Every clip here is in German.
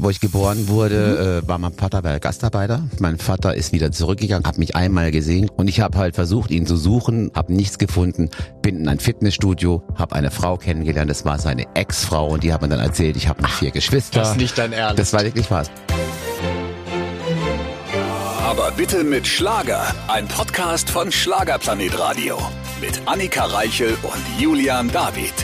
Wo ich geboren wurde, äh, war mein Vater bei Gastarbeiter. Mein Vater ist wieder zurückgegangen, hat mich einmal gesehen und ich habe halt versucht, ihn zu suchen, habe nichts gefunden, bin in ein Fitnessstudio, habe eine Frau kennengelernt, das war seine Ex-Frau und die hat mir dann erzählt, ich habe noch vier Geschwister. Das ist nicht dein Ernst. Das war wirklich was. Aber bitte mit Schlager. Ein Podcast von Schlagerplanet Radio. Mit Annika Reichel und Julian David.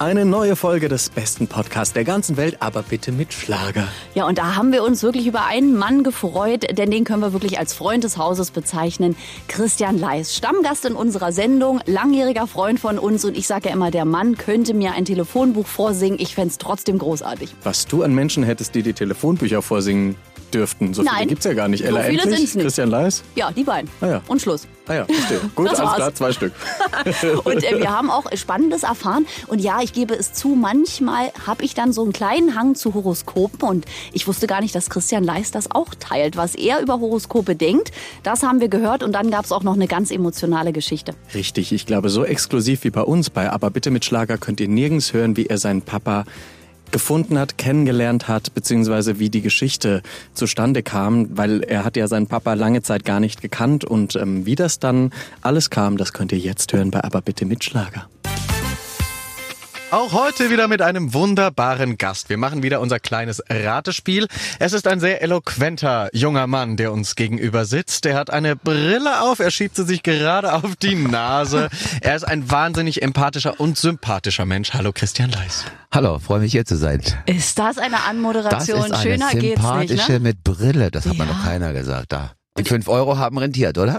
Eine neue Folge des besten Podcasts der ganzen Welt, aber bitte mit Schlager. Ja, und da haben wir uns wirklich über einen Mann gefreut, denn den können wir wirklich als Freund des Hauses bezeichnen. Christian Leis, Stammgast in unserer Sendung, langjähriger Freund von uns und ich sage ja immer, der Mann könnte mir ein Telefonbuch vorsingen. Ich fände es trotzdem großartig. Was du an Menschen hättest, die die Telefonbücher vorsingen dürften. So Nein. viele gibt's ja gar nicht. Ella So viele Endlich, nicht. Christian Leis. Ja, die beiden. Ah ja. Und Schluss. Ah ja, verstehe. Gut, Das alles klar, zwei Stück. Und äh, wir haben auch Spannendes erfahren. Und ja, ich gebe es zu, manchmal habe ich dann so einen kleinen Hang zu Horoskopen. Und ich wusste gar nicht, dass Christian Leis das auch teilt. Was er über Horoskope denkt, das haben wir gehört. Und dann gab es auch noch eine ganz emotionale Geschichte. Richtig, ich glaube, so exklusiv wie bei uns bei Aber bitte mit Schlager könnt ihr nirgends hören, wie er seinen Papa gefunden hat, kennengelernt hat, beziehungsweise wie die Geschichte zustande kam, weil er hat ja seinen Papa lange Zeit gar nicht gekannt und ähm, wie das dann alles kam, das könnt ihr jetzt hören bei Aber bitte mit Schlager. Auch heute wieder mit einem wunderbaren Gast. Wir machen wieder unser kleines Ratespiel. Es ist ein sehr eloquenter junger Mann, der uns gegenüber sitzt. Er hat eine Brille auf, er schiebt sie sich gerade auf die Nase. Er ist ein wahnsinnig empathischer und sympathischer Mensch. Hallo Christian Leis. Hallo, freue mich hier zu sein. Ist das eine Das Anmoderation? ist eine Schöner geht's sympathische nicht, ne? mit Brille, das hat mir Ja. noch keiner gesagt. Da. Die fünf Euro haben rentiert, oder?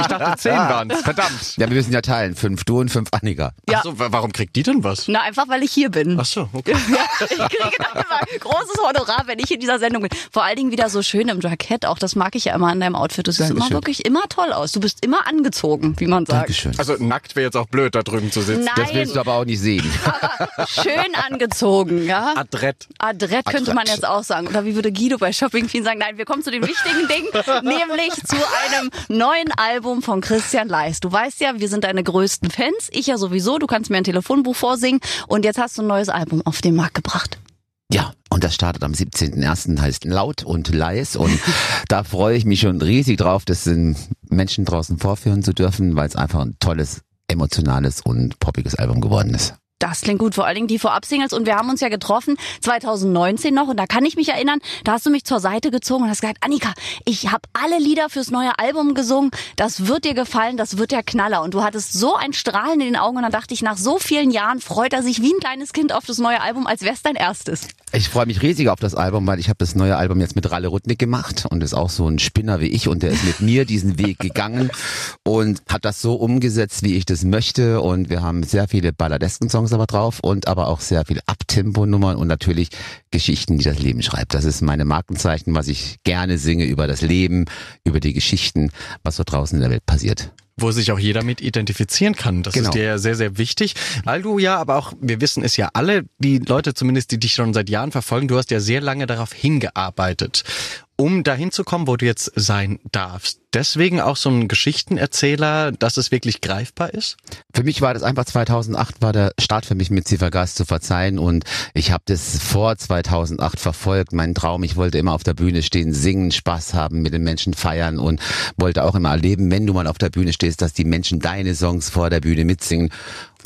Ich dachte, zehn waren's. Verdammt. Ja, wir müssen ja teilen. Fünf du und fünf Annika. Ja. Ach so, warum kriegt die denn was? Na, einfach weil ich hier bin. Ach so, okay. Ja, ich kriege dann immer großes Honorar, wenn ich in dieser Sendung bin. Vor allen Dingen wieder so schön im Jackett. Auch das mag ich ja immer an deinem Outfit. Du siehst immer wirklich immer toll aus. Du bist immer angezogen, wie man sagt. Dankeschön. Also nackt wäre jetzt auch blöd, da drüben zu sitzen. Das willst Nein, du aber auch nicht sehen. schön angezogen, ja. Adrett. Adrett könnte man Adrett. jetzt auch sagen. Oder wie würde Guido bei Shopping Queen sagen? Nein, wir kommen zu den wichtigen Dingen, nämlich zu einem neuen Album von Christian Leis. Du weißt ja, wir sind deine größten Fans. Ich ja sowieso. Du kannst mir ein Telefonbuch vorsingen. Und jetzt hast du ein neues Album auf den Markt gebracht. Ja, und das startet am 17.01. heißt Laut und Leis und da freue ich mich schon riesig drauf, das den Menschen draußen vorführen zu dürfen, weil es einfach ein tolles, emotionales und poppiges Album geworden ist. Das klingt gut, vor allen Dingen die Vorab-Singles. Und wir haben uns ja getroffen 2019 noch. Und da kann ich mich erinnern, da hast du mich zur Seite gezogen und hast gesagt, Annika, ich habe alle Lieder fürs neue Album gesungen. Das wird dir gefallen, das wird der Knaller. Und du hattest so ein Strahlen in den Augen. Und dann dachte ich, nach so vielen Jahren freut er sich wie ein kleines Kind auf das neue Album, als wär's dein erstes. Ich freue mich riesig auf das Album, weil ich habe das neue Album jetzt mit Ralle Rudnick gemacht und ist auch so ein Spinner wie ich und der ist mit mir diesen Weg gegangen und hat das so umgesetzt, wie ich das möchte und wir haben sehr viele Balladesken-Songs aber drauf und aber auch sehr viele Abtempo-Nummern und natürlich Geschichten, die das Leben schreibt. Das ist meine Markenzeichen, was ich gerne singe über das Leben, über die Geschichten, was so draußen in der Welt passiert. Wo sich auch jeder mit identifizieren kann. Das Genau. ist dir ja sehr, sehr wichtig. Weil du ja, aber auch, wir wissen es ja alle, die Leute zumindest, die dich schon seit Jahren verfolgen, du hast ja sehr lange darauf hingearbeitet, um dahin zu kommen, wo du jetzt sein darfst. Deswegen auch so ein Geschichtenerzähler, dass es wirklich greifbar ist? Für mich war das einfach 2008 war der Start für mich mit Ziffergas zu verzeihen und ich habe das vor 2008 verfolgt, mein Traum. Ich wollte immer auf der Bühne stehen, singen, Spaß haben, mit den Menschen feiern und wollte auch immer erleben, wenn du mal auf der Bühne stehst, dass die Menschen deine Songs vor der Bühne mitsingen.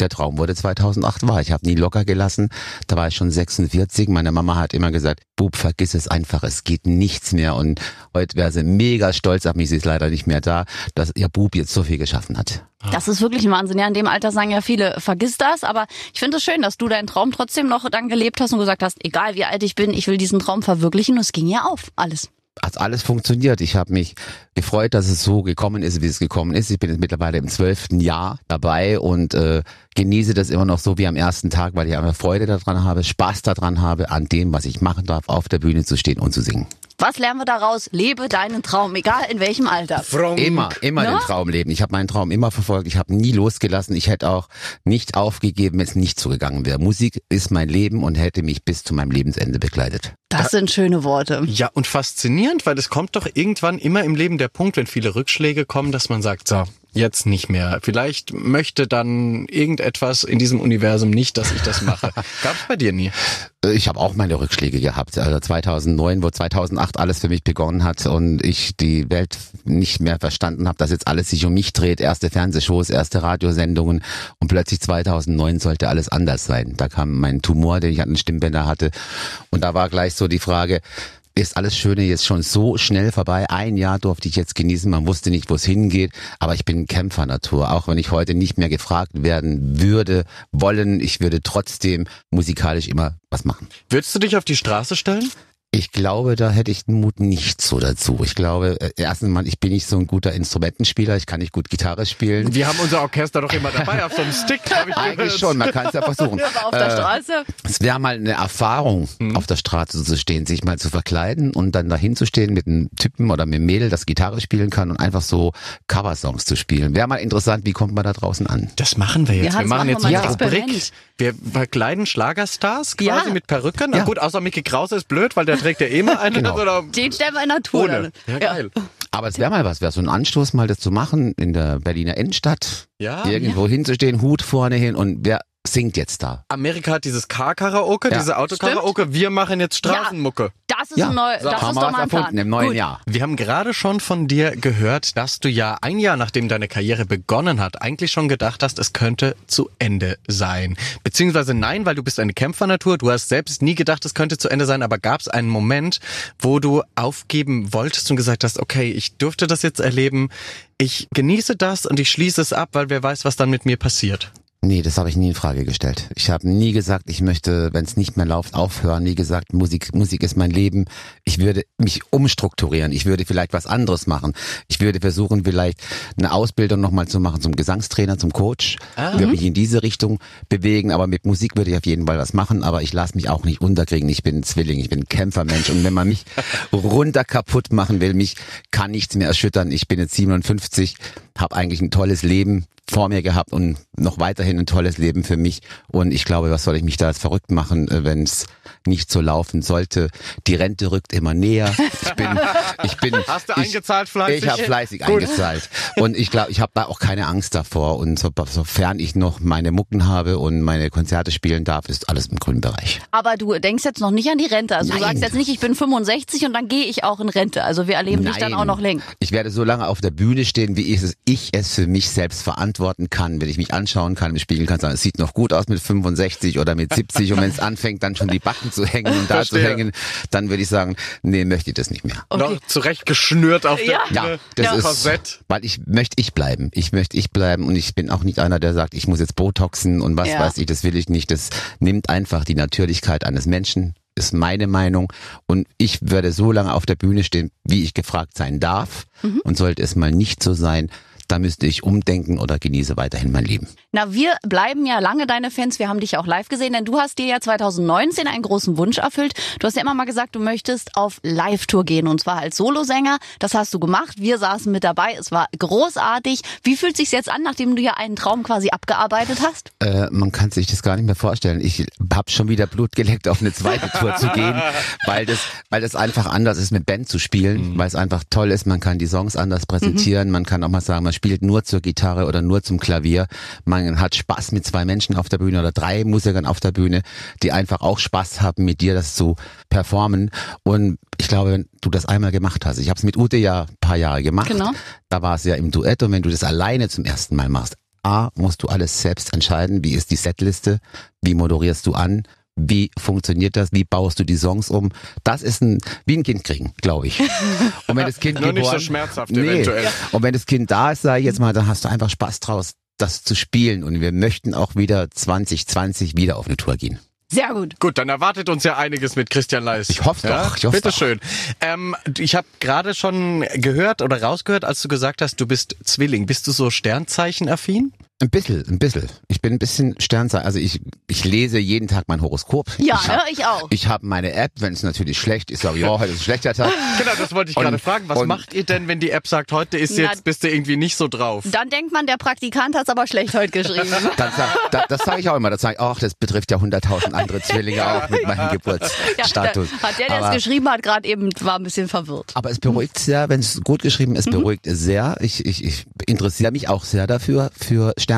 Der Traum wurde 2008 wahr. Ich habe nie locker gelassen. Da war ich schon 46. Meine Mama hat immer gesagt, Bub, vergiss es einfach. Es geht nichts mehr. Und heute wäre sie mega stolz auf mich. Sie ist leider nicht mehr da, dass ihr Bub jetzt so viel geschaffen hat. Das ist wirklich ein Wahnsinn. Ja, in dem Alter sagen ja viele, vergiss das. Aber ich finde es schön, dass du deinen Traum trotzdem noch dann gelebt hast und gesagt hast, egal wie alt ich bin, ich will diesen Traum verwirklichen. Und es ging ja auf, alles. hat alles funktioniert. Ich habe mich gefreut, dass es so gekommen ist, wie es gekommen ist. Ich bin jetzt mittlerweile im zwölften Jahr dabei und äh, genieße das immer noch so wie am ersten Tag, weil ich einfach Freude daran habe, Spaß daran habe, an dem, was ich machen darf, auf der Bühne zu stehen und zu singen. Was lernen wir daraus? Lebe deinen Traum, egal in welchem Alter. Immer, immer Ja? den Traum leben. Ich habe meinen Traum immer verfolgt. Ich habe nie losgelassen. Ich hätte auch nicht aufgegeben, wenn es nicht so gegangen wäre. Musik ist mein Leben und hätte mich bis zu meinem Lebensende begleitet. Das sind schöne Worte. Ja, und faszinierend, weil es kommt doch irgendwann immer im Leben der Punkt, wenn viele Rückschläge kommen, dass man sagt, so, jetzt nicht mehr. Vielleicht möchte dann irgendetwas in diesem Universum nicht, dass ich das mache. Gab's bei dir nie? Ich habe auch meine Rückschläge gehabt. Also 2009, wo 2008 alles für mich begonnen hat und ich die Welt nicht mehr verstanden habe, dass jetzt alles sich um mich dreht. Erste Fernsehshows, erste Radiosendungen und plötzlich 2009 sollte alles anders sein. Da kam mein Tumor, den ich an den Stimmbänder hatte und da war gleich so die Frage, ist alles Schöne jetzt schon so schnell vorbei. Ein Jahr durfte ich jetzt genießen, man wusste nicht, wo es hingeht, aber ich bin Kämpfernatur. Auch wenn ich heute nicht mehr gefragt werden würde, wollen, ich würde trotzdem musikalisch immer was machen. Würdest du dich auf die Straße stellen? Ich glaube, da hätte ich den Mut nicht so dazu. Ich glaube, äh, erstens mal, ich bin nicht so ein guter Instrumentenspieler, ich kann nicht gut Gitarre spielen. Wir haben unser Orchester doch immer dabei auf so einem Stick. ich Eigentlich gehört. schon, man kann es ja versuchen. Aber auf der Straße. Es wäre mal eine Erfahrung, auf der Straße zu stehen, sich mal zu verkleiden und dann dahin zu stehen mit einem Typen oder mit einem Mädel, das Gitarre spielen kann und einfach so Coversongs zu spielen. Wäre mal interessant, wie kommt man da draußen an? Das machen wir jetzt. Ja, wir machen machen jetzt eine ein Rubrik. Wir verkleiden Schlagerstars quasi Ja. mit Perücken. Na Ja. gut, außer Mickey Krause ist blöd, weil der trägt ja eh mal eine. Genau. Oder Den stellen wir in Natur. ohne. Ja, geil. Aber es wäre mal was, wäre so ein Anstoß, mal das zu machen in der Berliner Innenstadt. Ja. Irgendwo hinzustehen, Hut vorne hin und wer singt jetzt da? Amerika hat dieses Car-Karaoke, Ja. diese Autokaraoke. Wir machen jetzt Straßenmucke. Das ist Ja. ein neu, So, das haben ist doch mal ein Plan. im neuen Gut. Jahr. Wir haben gerade schon von dir gehört, dass du ja ein Jahr nachdem deine Karriere begonnen hat, eigentlich schon gedacht hast, es könnte zu Ende sein. Beziehungsweise nein, weil du bist eine Kämpfernatur. Du hast selbst nie gedacht, es könnte zu Ende sein, aber gab es einen Moment, wo du aufgeben wolltest und gesagt hast, okay, ich durfte das jetzt erleben, ich genieße das und ich schließe es ab, weil wer weiß, was dann mit mir passiert. Nee, das habe ich nie in Frage gestellt. Ich habe nie gesagt, ich möchte, wenn es nicht mehr läuft, aufhören. Nie gesagt, Musik, Musik ist mein Leben. Ich würde mich umstrukturieren. Ich würde vielleicht was anderes machen. Ich würde versuchen, vielleicht eine Ausbildung nochmal zu machen zum Gesangstrainer, zum Coach. Würde mich in diese Richtung bewegen. Aber mit Musik würde ich auf jeden Fall was machen. Aber ich lasse mich auch nicht unterkriegen. Ich bin ein Zwilling, ich bin ein Kämpfermensch. Und wenn man mich runter kaputt machen will, mich kann nichts mehr erschüttern. Ich bin jetzt 57, habe eigentlich ein tolles Leben vor mir gehabt und noch weiterhin ein tolles Leben für mich. Und ich glaube, was soll ich mich da als verrückt machen, wenn es nicht so laufen sollte? Die Rente rückt immer näher. Ich bin, ich bin. Hast du ich, eingezahlt fleißig? Ich habe fleißig eingezahlt. Und ich glaube, ich habe da auch keine Angst davor. Und so, sofern ich noch meine Mucken habe und meine Konzerte spielen darf, ist alles im grünen Bereich. Aber du denkst jetzt noch nicht an die Rente. Also du Nein. sagst jetzt nicht, ich bin 65 und dann gehe ich auch in Rente. Also wir erleben dich dann auch noch länger. Ich werde so lange auf der Bühne stehen, wie ich es, ich es für mich selbst verantworten kann. Wenn ich mich anschauen kann, im Spiegel kann sagen, es sieht noch gut aus mit 65 oder mit 70 und wenn es anfängt, dann schon die Backen zu hängen und da zu Verstehe. hängen, dann würde ich sagen, nee, möchte ich das nicht mehr. Okay. Noch zurecht geschnürt auf Ja. der Ja, das Ja. ist, Korsett. weil ich möchte ich bleiben. Ich möchte ich bleiben und ich bin auch nicht einer, der sagt, ich muss jetzt Botoxen und was Ja. weiß ich, das will ich nicht. Das nimmt einfach die Natürlichkeit eines Menschen, ist meine Meinung. Und ich werde so lange auf der Bühne stehen, wie ich gefragt sein darf. Mhm. Und sollte es mal nicht so sein, da müsste ich umdenken oder genieße weiterhin mein Leben. Na, wir bleiben ja lange deine Fans. Wir haben dich auch live gesehen, denn du hast dir ja 2019 einen großen Wunsch erfüllt. Du hast ja immer mal gesagt, du möchtest auf Live-Tour gehen und zwar als Solosänger. Das hast du gemacht. Wir saßen mit dabei. Es war großartig. Wie fühlt sich's jetzt an, nachdem du ja einen Traum quasi abgearbeitet hast? Äh, man kann sich das gar nicht mehr vorstellen. Ich habe schon wieder Blut geleckt, auf eine zweite Tour zu gehen, weil das, weil das einfach anders ist, mit Band zu spielen, weil es einfach toll ist. Man kann die Songs anders präsentieren. Man kann auch mal sagen, man spielt nur zur Gitarre oder nur zum Klavier. Man hat Spaß mit zwei Menschen auf der Bühne oder drei Musikern auf der Bühne, die einfach auch Spaß haben, mit dir das zu performen. Und ich glaube, wenn du das einmal gemacht hast, ich habe es mit Ute ja ein paar Jahre gemacht. Genau. Da war es ja im Duett und wenn du das alleine zum ersten Mal machst, A, musst du alles selbst entscheiden. Wie ist die Setliste? Wie moderierst du an? Wie funktioniert das? Wie baust du die Songs um? Das ist ein, wie ein Kind kriegen, glaube ich. Und wenn das Kind Nur nicht geboren, so schmerzhaft nee. eventuell. Und wenn das Kind da ist, sage ich jetzt mal, dann hast du einfach Spaß draus, das zu spielen. Und wir möchten auch wieder 2020 wieder auf eine Tour gehen. Sehr gut. Gut, dann erwartet uns ja einiges mit Christian Leis. Ich hoff's doch, ich hoff's Bitte doch. schön. Ähm, ich habe gerade schon gehört oder rausgehört, als du gesagt hast, du bist Zwilling. Bist du so Sternzeichen-affin? Ein bisschen, ein bisschen. Ich bin ein bisschen Sternzeichen. Also ich, ich lese jeden Tag mein Horoskop. Ja, ich ne, ich auch. Ich habe meine App, wenn es natürlich schlecht ist, sage ich, oh, heute ist ein schlechter Tag. Genau, das wollte ich gerade fragen. Was und- macht ihr denn, wenn die App sagt, heute ist Na- jetzt, bist du irgendwie nicht so drauf? Dann denkt man, der Praktikant hat's aber schlecht heute geschrieben. Dann sag, da, das sage ich auch immer. Das sage ich, ach, das betrifft ja hunderttausend andere Zwillinge auch mit meinem Ja, Geburtsstatus. da hat der, der es geschrieben hat, gerade eben war ein bisschen verwirrt. Aber es beruhigt sehr, wenn es gut geschrieben ist, beruhigt es sehr. Ich, ich, ich interessiere mich auch sehr dafür, für Sternzeichen.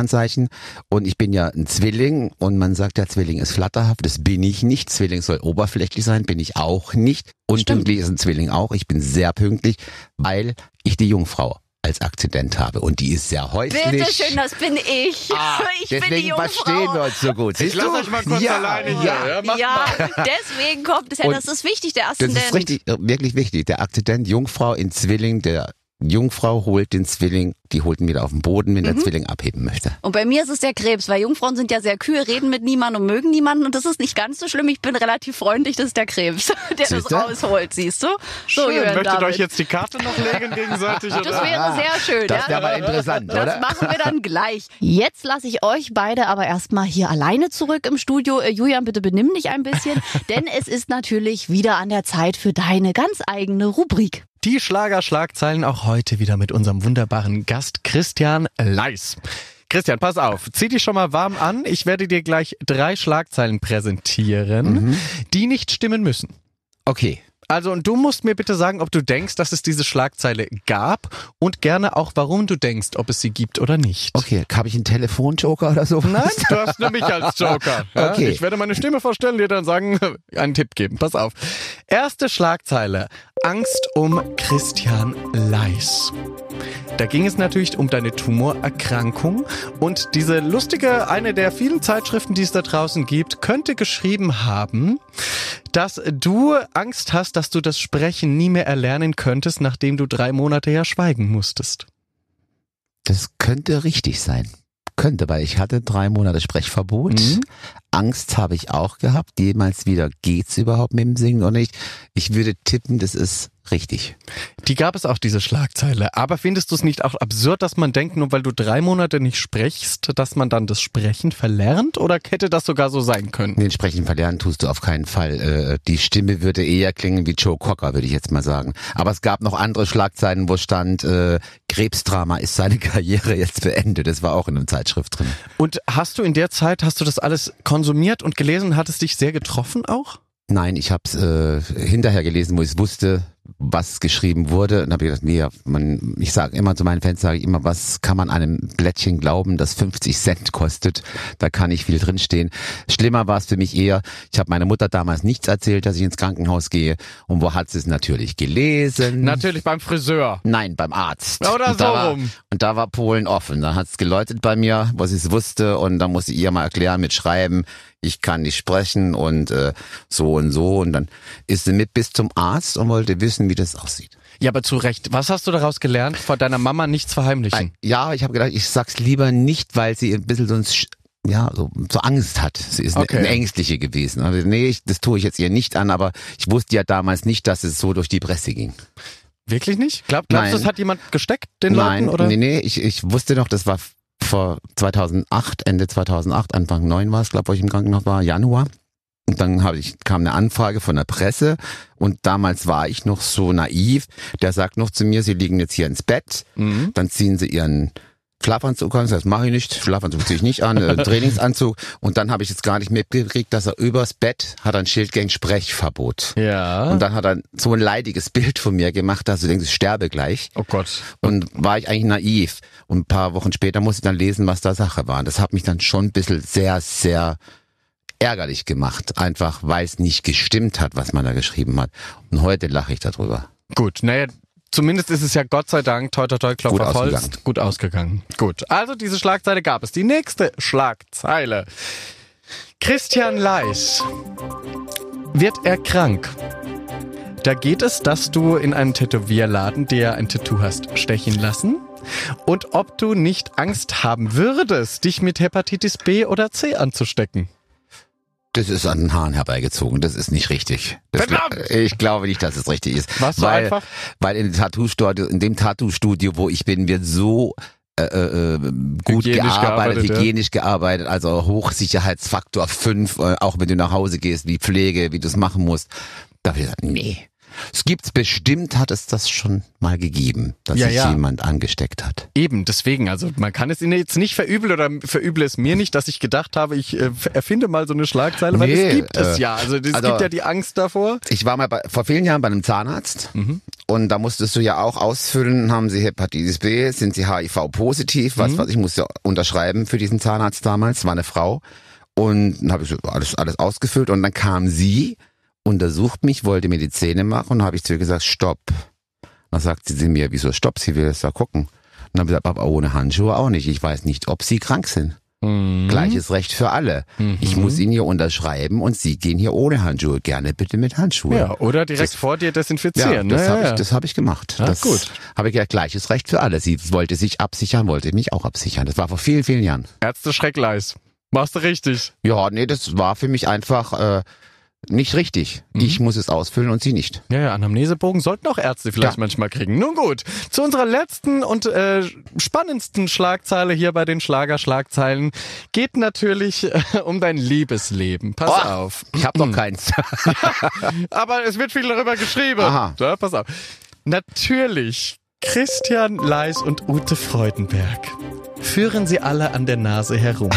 Und ich bin ja ein Zwilling und man sagt, der Zwilling ist flatterhaft. Das bin ich nicht. Zwilling soll oberflächlich sein, bin ich auch nicht. Und pünktlich ist ein Zwilling auch. Ich bin sehr pünktlich, weil ich die Jungfrau als Akzident habe. Und die ist sehr häuslich. Bitte schön, das bin ich. Ah, ich bin die deswegen Jungfrau. verstehen wir uns so gut. Siehst lass du? euch mal kurz ja, alleine hier. Ja, Ja, Ja, deswegen kommt es ja, das ist wichtig, der Das Aszendent. ist richtig, wirklich wichtig. Der Akzident Jungfrau in Zwilling, der Jungfrau holt den Zwilling, die holt ihn wieder auf den Boden, wenn Mhm. der Zwilling abheben möchte. Und bei mir ist es der Krebs, weil Jungfrauen sind ja sehr kühl, reden mit niemandem und mögen niemanden und das ist nicht ganz so schlimm. Ich bin relativ freundlich, das ist der Krebs, der das Siehste? rausholt, siehst du? So, Schön. Julian Möchtet David. euch jetzt die Karte noch legen gegenseitig? Das oder? wäre sehr schön, Das ja? wäre mal interessant, Das oder? machen wir dann gleich. Jetzt lasse ich euch beide aber erstmal hier alleine zurück im Studio. Äh, Julian, bitte benimm dich ein bisschen, denn es ist natürlich wieder an der Zeit für deine ganz eigene Rubrik. Die Schlager-Schlagzeilen auch heute wieder mit unserem wunderbaren Gast Christian Leis. Christian, pass auf, zieh dich schon mal warm an. Ich werde dir gleich drei Schlagzeilen präsentieren, die nicht stimmen müssen. Okay. Also, und du musst mir bitte sagen, ob du denkst, dass es diese Schlagzeile gab und gerne auch, warum du denkst, ob es sie gibt oder nicht. Okay, habe ich einen Telefonjoker oder so? Nein, du hast nur mich als Joker. Okay. Ich werde meine Stimme vorstellen, dir dann sagen, einen Tipp geben. Pass auf. Erste Schlagzeile. Angst um Christian Leis. Da ging es natürlich um deine Tumorerkrankung und diese lustige, eine der vielen Zeitschriften, die es da draußen gibt, könnte geschrieben haben, dass du Angst hast, dass du das Sprechen nie mehr erlernen könntest, nachdem du drei Monate ja schweigen musstest. Das könnte richtig sein. Könnte, weil ich hatte drei Monate Sprechverbot. Mhm. Angst habe ich auch gehabt. Jemals wieder geht's überhaupt mit dem Singen oder nicht. Ich würde tippen, das ist richtig. Die gab es auch, diese Schlagzeile. Aber findest du es nicht auch absurd, dass man denkt, nur weil du drei Monate nicht sprichst, dass man dann das Sprechen verlernt? Oder hätte das sogar so sein können? Den Sprechen verlernen tust du auf keinen Fall. Äh, Die Stimme würde eher klingen wie Joe Cocker, würde ich jetzt mal sagen. Aber es gab noch andere Schlagzeilen, wo stand, äh, Krebsdrama ist seine Karriere jetzt beendet. Das war auch in einer Zeitschrift drin. Und hast du in der Zeit, hast du das alles konsumiert und gelesen? Hat es dich sehr getroffen auch? Nein, ich habe es äh, hinterher gelesen, wo ich wusste, was geschrieben wurde. Und habe gedacht, nee, man, ich sage immer zu meinen Fans, sage ich immer, was kann man einem Blättchen glauben, das 50 Cent kostet? Da kann nicht viel drinstehen. Schlimmer war es für mich eher, ich habe meiner Mutter damals nichts erzählt, dass ich ins Krankenhaus gehe. Und wo hat sie es natürlich gelesen? Natürlich beim Friseur. Nein, beim Arzt. Oder und so war, rum. Und da war Polen offen. Da hat's geläutet bei mir, was ich wusste. Und da musste ich ihr mal erklären mit Schreiben, ich kann nicht sprechen und äh, so und so. Und dann ist sie mit bis zum Arzt und wollte wissen, wie das aussieht. Ja, aber zu Recht. Was hast du daraus gelernt? Vor deiner Mama nichts verheimlichen. Ja, ich habe gedacht, ich sag's lieber nicht, weil sie ein bisschen sonst ja, so, so Angst hat. Sie ist Okay. eine, eine Ängstliche gewesen. Also, nee, ich, das tue ich jetzt ihr nicht an, aber ich wusste ja damals nicht, dass es so durch die Presse ging. Wirklich nicht? Glaub, glaubst du, es hat jemand gesteckt, den Nein, Leuten? Oder? nee, nee, ich, ich wusste noch, das war vor 2008, Ende 2008, Anfang 9 war es, glaube wo ich im Krankenhaus war, Januar. Und dann habe ich, kam eine Anfrage von der Presse und damals war ich noch so naiv. Der sagt noch zu mir, Sie liegen jetzt hier ins Bett, Mhm. dann ziehen Sie Ihren Schlafanzug an, das mache ich nicht, Schlafanzug ziehe ich nicht an, äh, Trainingsanzug und dann habe ich jetzt gar nicht mitgekriegt, dass er übers Bett hat ein Schild gegen Sprechverbot. Ja. Und dann hat er so ein leidiges Bild von mir gemacht, dass du denkst, ich sterbe gleich. oh Gott. Und war ich eigentlich naiv. Und ein paar Wochen später musste ich dann lesen, was da Sache war. Und das hat mich dann schon ein bisschen sehr, sehr ärgerlich gemacht. Einfach, weil es nicht gestimmt hat, was man da geschrieben hat. Und heute lache ich darüber. Gut, naja, zumindest ist es ja Gott sei Dank, toi toi toi, Klopfer Gut Holz, ausgegangen. gut ausgegangen. Gut, also diese Schlagzeile gab es. Die nächste Schlagzeile. Christian Leis wird er krank. Da geht es, dass du in einem Tätowierladen dir ein Tattoo hast stechen lassen und ob du nicht Angst haben würdest, dich mit Hepatitis B oder C anzustecken. Das ist an den Haaren herbeigezogen. Das ist nicht richtig. Das ich glaube nicht, dass es richtig ist. Was so weil, einfach? Weil in dem Tattoo-Studio, in dem Tattoo-Studio, wo ich bin, wird so äh, äh, gut Hygienisch gearbeitet, gearbeitet, ja. hygienisch gearbeitet, also Hochsicherheitsfaktor 5, äh, auch wenn du nach Hause gehst, wie Pflege, wie du es machen musst. Da hab ich gesagt, nee. Es gibt's bestimmt, hat es das schon mal gegeben, dass Ja, sich ja. jemand angesteckt hat. Eben, deswegen, also man kann es Ihnen jetzt nicht verübeln oder verüble es mir nicht, dass ich gedacht habe, ich äh, erfinde mal so eine Schlagzeile, weil Nee, es gibt es äh, ja. Also es also- gibt ja die Angst davor. Ich war mal bei, vor vielen Jahren bei einem Zahnarzt und da musstest du ja auch ausfüllen, haben sie Hepatitis B, sind sie HIV-positiv, was, was ich musste unterschreiben für diesen Zahnarzt damals, war eine Frau und dann habe ich so alles, alles ausgefüllt und dann kam sie, untersucht mich, wollte mir die Zähne machen und habe ich zu ihr gesagt, stopp. Dann sagt sie mir, wieso stopp, sie will es da gucken. Und dann habe ich gesagt, aber ohne Handschuhe auch nicht. Ich weiß nicht, ob sie krank sind. Gleiches Recht für alle. Ich muss ihn hier unterschreiben und Sie gehen hier ohne Handschuhe. Gerne bitte mit Handschuhen. Ja, oder direkt Das- vor dir Ja, desinfizieren. das ne? habe ja, ich, ja. das hab ich gemacht. Ja, das gut. habe ich ja gleiches Recht für alle. Sie wollte sich absichern, wollte mich auch absichern. Das war vor vielen, vielen Jahren. Ärzte Schreckleis. Machst du richtig. Ja, nee, das war für mich einfach äh, nicht richtig. Mhm. Ich muss es ausfüllen und sie nicht. Ja, ja, Anamnesebogen sollten auch Ärzte vielleicht Ja. manchmal kriegen. Nun gut, zu unserer letzten und äh, spannendsten Schlagzeile hier bei den Schlager-Schlagzeilen geht natürlich äh, um dein Liebesleben. Pass Oh, auf. Ich habe noch keins. Aber es wird viel darüber geschrieben. Aha. Ja, pass auf. Natürlich, Christian Leis und Ute Freudenberg führen sie alle an der Nase herum.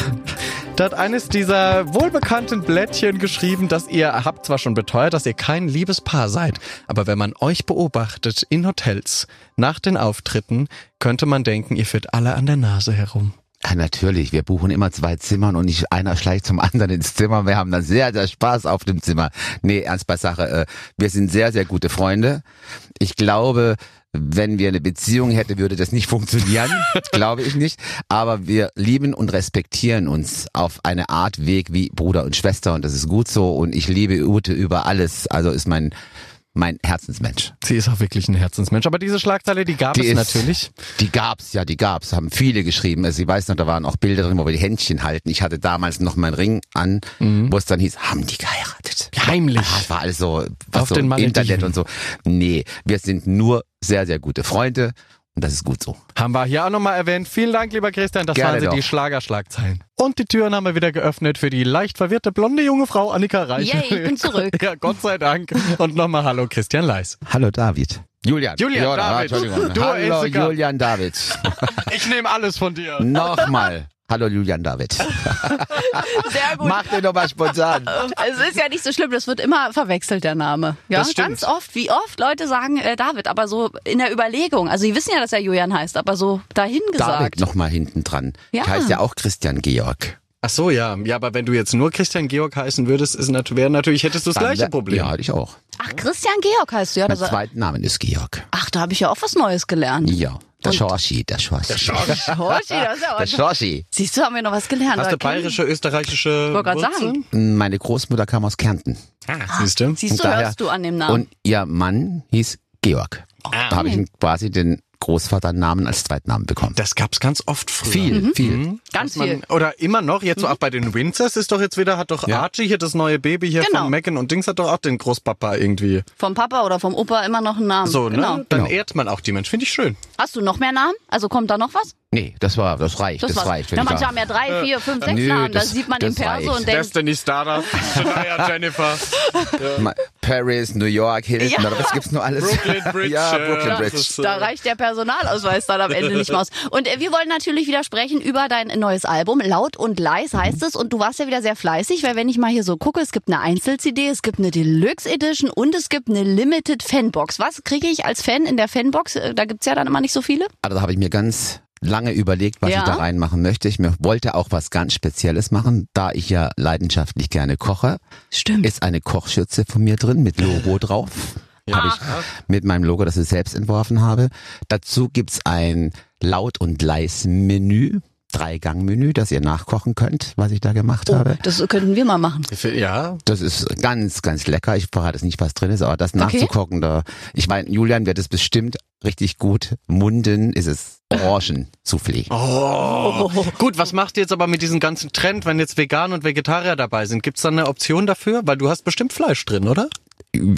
Da hat eines dieser wohlbekannten Blättchen geschrieben, dass ihr habt zwar schon beteuert, dass ihr kein Liebespaar seid, aber wenn man euch beobachtet in Hotels nach den Auftritten, könnte man denken, ihr führt alle an der Nase herum. Ja, natürlich. Wir buchen immer zwei Zimmern und nicht einer schleicht zum anderen ins Zimmer. Wir haben dann sehr, sehr Spaß auf dem Zimmer. Nee, ernst bei Sache. Äh, wir sind sehr, sehr gute Freunde. Ich glaube, wenn wir eine Beziehung hätte, würde das nicht funktionieren. glaube ich nicht. Aber wir lieben und respektieren uns auf eine Art Weg wie Bruder und Schwester und das ist gut so. Und ich liebe Ute über alles. Also ist mein, mein Herzensmensch. Sie ist auch wirklich ein Herzensmensch. Aber diese Schlagzeile, die gab Die es ist- natürlich. Die gab's, ja, die gab's, haben viele geschrieben. Also ich weiß noch, da waren auch Bilder drin, wo wir die Händchen halten. Ich hatte damals noch meinen Ring an, wo es dann hieß, haben die geheiratet? Heimlich. Ah, das war alles so, was Auf so den. Internet und so. Nee, wir sind nur sehr, sehr gute Freunde und das ist gut so. Haben wir hier auch nochmal erwähnt. Vielen Dank, lieber Christian. Das Gerne waren sie, doch. die Schlagerschlagzeilen. Und die Türen haben wir wieder geöffnet für die leicht verwirrte blonde junge Frau Annika Reich. Yay, ich bin zurück. ja, Gott sei Dank. Und nochmal Hallo, Christian Leis. Hallo David. Julian. Julian Ja, David. Du, Hallo. Julian David. Ich nehme alles von dir. Nochmal. Hallo Julian David. Sehr gut. Mach den doch mal spontan. Es ist ja nicht so schlimm, das wird immer verwechselt, der Name. Ja, ganz oft, wie oft Leute sagen äh, David, aber so in der Überlegung. Also, die wissen ja, dass er Julian heißt, aber so dahin gesagt. David nochmal hinten dran. Ja. Ich heiße ja auch Christian Georg. Ach so, ja. Ja, aber wenn du jetzt nur Christian Georg heißen würdest, ist nat wäre natürlich, hättest du das Dann gleiche wär- Problem. Ja, hatte ich auch. Ach, Christian Georg heißt du, ja. Mein zweiter Name ist Georg. ach, da habe ich ja auch was Neues gelernt. Ja, der Schorschi, der Schorschi. Horschi, das ist ja Der Schorschi. Siehst du, haben wir noch was gelernt. Hast du bayerische, österreichische wollte grad Wurzeln? Meine Großmutter kam aus Kärnten. Ah, siehst du? Siehst du, daher- hörst du an dem Namen. Und ihr Mann hieß Georg. Da habe ich ihn quasi den Großvaternamen als Zweitnamen bekommen. Das gab's ganz oft früher. Viel, viel. Mhm. Ganz man, viel. Oder immer noch, jetzt so auch bei den Windsors ist doch jetzt wieder, hat doch Ja. Archie hier das neue Baby hier Genau. von Megan und Dings hat doch auch den Großpapa irgendwie. Vom Papa oder vom Opa immer noch einen Namen. So, ne? Genau. Dann Genau. ehrt man auch die Menschen. Finde ich schön. Hast du noch mehr Namen? Also kommt da noch was? Nee, das war, das reicht, das, war's. reicht. Ja, wenn ich manche haben ja drei, vier, fünf, sechs Nö, Namen. Das, das- sieht man im das Perso reicht. und denkt, Destiny Stardust, Shania Jennifer, Ma- Paris, New York, Hilton, Ja. was gibt's noch alles? Brooklyn Bridge. ja, äh, Brooklyn das Bridge. ist, äh, Da reicht der Personalausweis dann am Ende nicht mehr aus. Und äh, wir wollen natürlich wieder sprechen über dein neues Album. Laut und leis heißt es. Und du warst ja wieder sehr fleißig, weil wenn ich mal hier so gucke, es gibt eine Einzel-CD, es gibt eine Deluxe Edition und es gibt eine Limited Fanbox. Was kriege ich als Fan in der Fanbox? Äh, Da gibt's ja dann immer nicht so viele. Also da habe ich mir ganz lange überlegt, was Ja. ich da reinmachen möchte. Ich mir wollte auch was ganz Spezielles machen, da ich ja leidenschaftlich gerne koche. Stimmt. Ist eine Kochschürze von mir drin mit Logo drauf. Habe ich mit meinem Logo, das ich selbst entworfen habe. Dazu gibt's ein Laut- und Leis-Menü, Drei-Gang-Menü, das ihr nachkochen könnt, was ich da gemacht habe. Das könnten wir mal machen. Ja, Das ist ganz, ganz lecker. Ich verrate jetzt nicht, was drin ist, aber das nachzukochen, da, ich meine, Julian wird es bestimmt richtig gut munden, ist es Orangen-Soufflé. Oh. Gut, was macht ihr jetzt aber mit diesem ganzen Trend, wenn jetzt Vegan und Vegetarier dabei sind? Gibt's da eine Option dafür? Weil du hast bestimmt Fleisch drin, oder?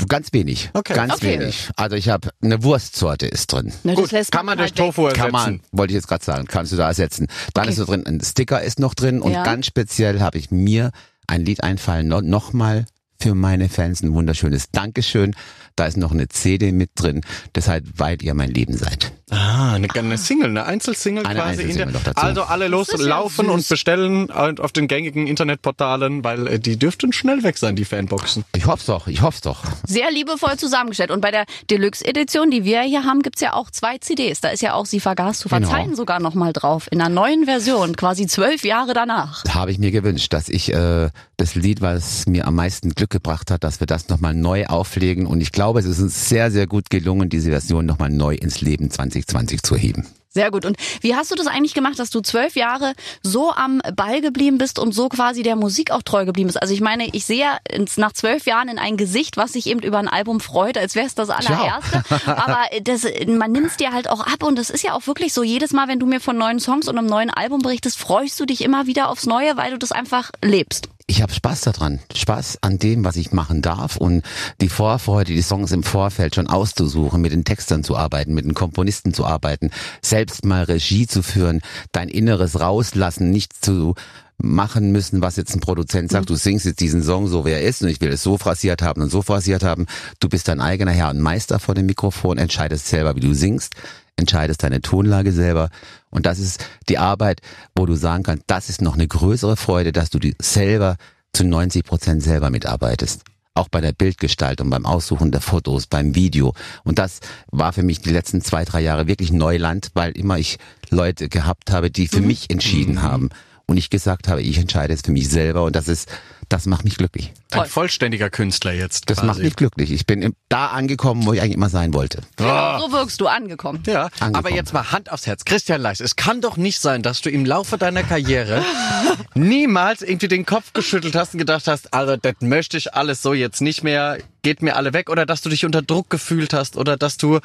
Ganz wenig. Okay. Ganz Okay. wenig. Also ich habe eine Wurstsorte ist drin. Ne, Gut, kann man durch weg. Tofu ersetzen. Kann man, wollte ich jetzt gerade sagen, kannst du da ersetzen. Dann Okay. ist so drin, ein Sticker ist noch drin und Ja. ganz speziell habe ich mir ein Lied einfallen, no, nochmal für meine Fans ein wunderschönes Dankeschön. Da ist noch eine CD mit drin, deshalb, weil ihr mein Leben seid. Ah, eine, eine Single, eine Einzelsingle Eine quasi. Einzelsingle in der. Also alle ja loslaufen süß. und bestellen und auf den gängigen Internetportalen, weil äh, die dürften schnell weg sein, die Fanboxen. Ich hoff's doch, ich hoff's doch. Sehr liebevoll zusammengestellt. Und bei der Deluxe-Edition, die wir hier haben, gibt's ja auch zwei CDs. Da ist ja auch Sie vergaß zu Genau. verzeihen sogar nochmal drauf. In einer neuen Version, quasi zwölf Jahre danach. Habe ich mir gewünscht, dass ich äh, das Lied, was mir am meisten Glück gebracht hat, dass wir das nochmal neu auflegen. Und ich glaube, es ist uns sehr, sehr gut gelungen, diese Version nochmal neu ins Leben 2020 zu heben. Sehr gut. Und wie hast du das eigentlich gemacht, dass du zwölf Jahre so am Ball geblieben bist und so quasi der Musik auch treu geblieben bist? Also ich meine, ich sehe ja nach zwölf Jahren in ein Gesicht, was sich eben über ein Album freut, als wäre es das allererste. Aber das, man nimmt es dir halt auch ab und das ist ja auch wirklich so. Jedes Mal, wenn du mir von neuen Songs und einem neuen Album berichtest, freust du dich immer wieder aufs Neue, weil du das einfach lebst. Ich habe Spaß daran, Spaß an dem, was ich machen darf und die Vorfreude, die Songs im Vorfeld schon auszusuchen, mit den Textern zu arbeiten, mit den Komponisten zu arbeiten, selbst mal Regie zu führen, dein Inneres rauslassen, nicht zu machen müssen, was jetzt ein Produzent sagt, du singst jetzt diesen Song so, wie er ist und ich will es so phrasiert haben und so phrasiert haben. Du bist dein eigener Herr und Meister vor dem Mikrofon, entscheidest selber, wie du singst, entscheidest deine Tonlage selber und das ist die Arbeit, wo du sagen kannst, das ist noch eine größere Freude, dass du die selber zu 90 Prozent selber mitarbeitest. Auch bei der Bildgestaltung, beim Aussuchen der Fotos, beim Video. Und das war für mich die letzten zwei, drei Jahre wirklich Neuland, weil immer ich Leute gehabt habe, die für mich entschieden haben. Und ich gesagt habe, ich entscheide es für mich selber und das ist, das macht mich glücklich. Toll. Ein vollständiger Künstler jetzt. Das quasi. macht mich glücklich. Ich bin da angekommen, wo ich eigentlich immer sein wollte. Ah. Genau, so wirkst du angekommen. Ja, Angekommen. aber jetzt mal Hand aufs Herz. Christian Leis, es kann doch nicht sein, dass du im Laufe deiner Karriere niemals irgendwie den Kopf geschüttelt hast und gedacht hast, also das möchte ich alles so jetzt nicht mehr, geht mir alle weg oder dass du dich unter Druck gefühlt hast oder dass du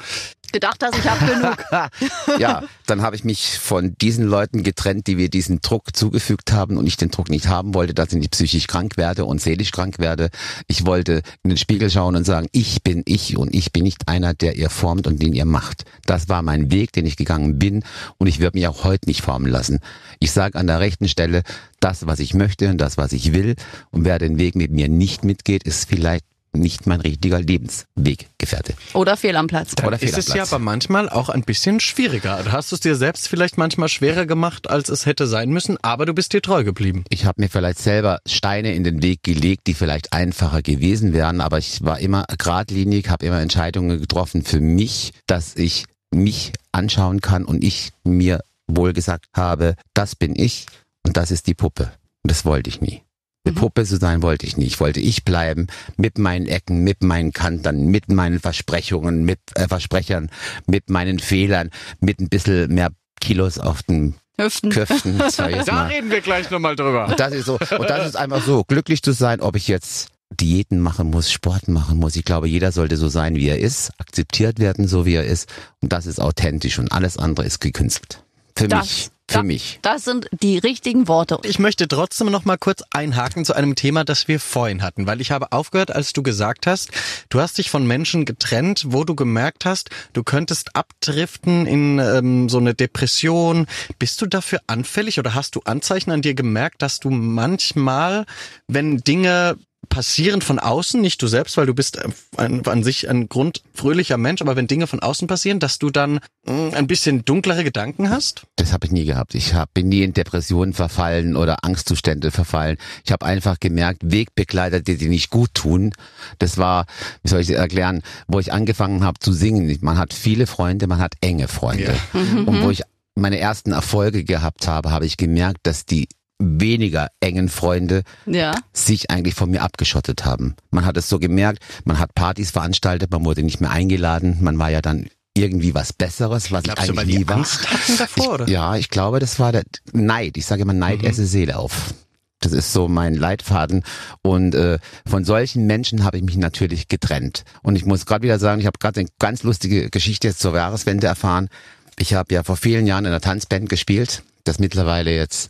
Gedacht hast, ich habe genug. ja, dann habe ich mich von diesen Leuten getrennt, die mir diesen Druck zugefügt haben und ich den Druck nicht haben wollte, dass ich nicht psychisch krank werde und seelisch krank werde. Ich wollte in den Spiegel schauen und sagen, ich bin ich und ich bin nicht einer, der ihr formt und den ihr macht. Das war mein Weg, den ich gegangen bin und ich würde mich auch heute nicht formen lassen. Ich sage an der rechten Stelle das, was ich möchte und das, was ich will und wer den Weg mit mir nicht mitgeht, ist vielleicht nicht mein richtiger Lebensweggefährte. Oder fehl am Platz. Oder ist es ja aber manchmal auch ein bisschen schwieriger. Du hast es dir selbst vielleicht manchmal schwerer gemacht, als es hätte sein müssen, aber du bist dir treu geblieben. Ich habe mir vielleicht selber Steine in den Weg gelegt, die vielleicht einfacher gewesen wären, aber ich war immer geradlinig, habe immer Entscheidungen getroffen für mich, dass ich mich anschauen kann und ich mir wohl gesagt habe, das bin ich und das ist die Puppe. Und das wollte ich nie. Eine Puppe zu sein wollte ich nie. Ich wollte ich bleiben mit meinen Ecken, mit meinen Kantern, mit meinen Versprechungen, mit äh, Versprechern, mit meinen Fehlern, mit ein bisschen mehr Kilos auf den Hüften. Jetzt Da mal. reden wir gleich nochmal drüber. Und das ist so, und das ist einfach so, glücklich zu sein, ob ich jetzt Diäten machen muss, Sport machen muss. Ich glaube, jeder sollte so sein, wie er ist, akzeptiert werden, so wie er ist. Und das ist authentisch und alles andere ist gekünstelt. Für Das- mich. Für da- mich. Das sind die richtigen Worte. Ich möchte trotzdem noch mal kurz einhaken zu einem Thema, das wir vorhin hatten, weil ich habe aufgehört, als du gesagt hast, du hast dich von Menschen getrennt, wo du gemerkt hast, du könntest abdriften in ähm, so eine Depression. Bist du dafür anfällig oder hast du Anzeichen an dir gemerkt, dass du manchmal, wenn Dinge passieren von außen, nicht du selbst, weil du bist äh, an, an sich ein grundfröhlicher Mensch, aber wenn Dinge von außen passieren, dass du dann mh, ein bisschen dunklere Gedanken hast? Das habe ich nie gehabt. Ich hab, bin nie in Depressionen verfallen oder Angstzustände verfallen. Ich habe einfach gemerkt, Wegbegleiter, die dir nicht gut tun. Das war, wie soll ich das erklären, wo ich angefangen habe zu singen. Man hat viele Freunde, man hat enge Freunde. Und wo ich meine ersten Erfolge gehabt habe, habe ich gemerkt, dass die weniger engen Freunde Ja. sich eigentlich von mir abgeschottet haben. Man hat es so gemerkt, man hat Partys veranstaltet, man wurde nicht mehr eingeladen, man war ja dann irgendwie was Besseres, was Glaubst ich du, eigentlich die nie war. Angst hatten davor, oder? Ich, ja, ich glaube, das war der Neid. Ich sage immer, Neid Mhm. esse Seele auf. Das ist so mein Leitfaden. Und äh, von solchen Menschen habe ich mich natürlich getrennt. Und ich muss gerade wieder sagen, ich habe gerade eine ganz lustige Geschichte jetzt zur Jahreswende erfahren. Ich habe ja vor vielen Jahren in einer Tanzband gespielt, das mittlerweile jetzt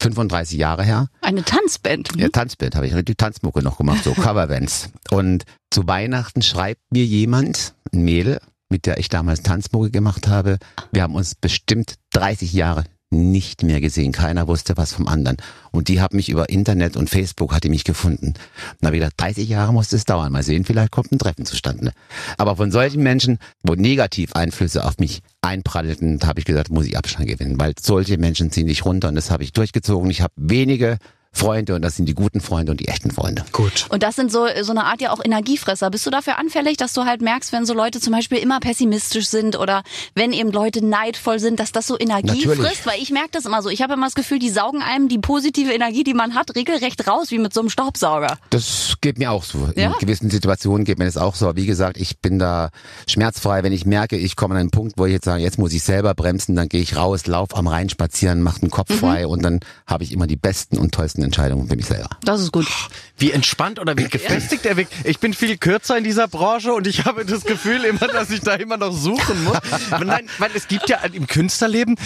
35 Jahre her. Eine Tanzband. Ja, Tanzband habe ich richtig Tanzmucke noch gemacht, so Coverbands. Und zu Weihnachten schreibt mir jemand, ein Mädel, mit der ich damals Tanzmucke gemacht habe. Wir haben uns bestimmt 30 Jahre nicht mehr gesehen. Keiner wusste was vom anderen. Und die hat mich über Internet und Facebook hat die mich gefunden. Na wieder 30 Jahre musste es dauern. Mal sehen, vielleicht kommt ein Treffen zustande. Aber von solchen Menschen, wo negativ Einflüsse auf mich einprallten, habe ich gesagt, muss ich Abstand gewinnen, weil solche Menschen ziehen dich runter und das habe ich durchgezogen. Ich habe wenige Freunde und das sind die guten Freunde und die echten Freunde. Gut. Und das sind so, so eine Art ja auch Energiefresser. Bist du dafür anfällig, dass du halt merkst, wenn so Leute zum Beispiel immer pessimistisch sind oder wenn eben Leute neidvoll sind, dass das so Energie Natürlich. frisst? Weil ich merke das immer so. Ich habe immer das Gefühl, die saugen einem die positive Energie, die man hat, regelrecht raus, wie mit so einem Staubsauger. Das geht mir auch so. Ja? In gewissen Situationen geht mir das auch so. Aber wie gesagt, ich bin da schmerzfrei. Wenn ich merke, ich komme an einen Punkt, wo ich jetzt sage, jetzt muss ich selber bremsen, dann gehe ich raus, lauf am Rhein spazieren, mach den Kopf frei und dann habe ich immer die besten und tollsten Entscheidungen für mich selber. Das ist gut. Wie entspannt oder wie gefestigt er wirkt. Ich bin viel kürzer in dieser Branche und ich habe das Gefühl immer, dass ich da immer noch suchen muss. Nein, weil es gibt ja im Künstlerleben,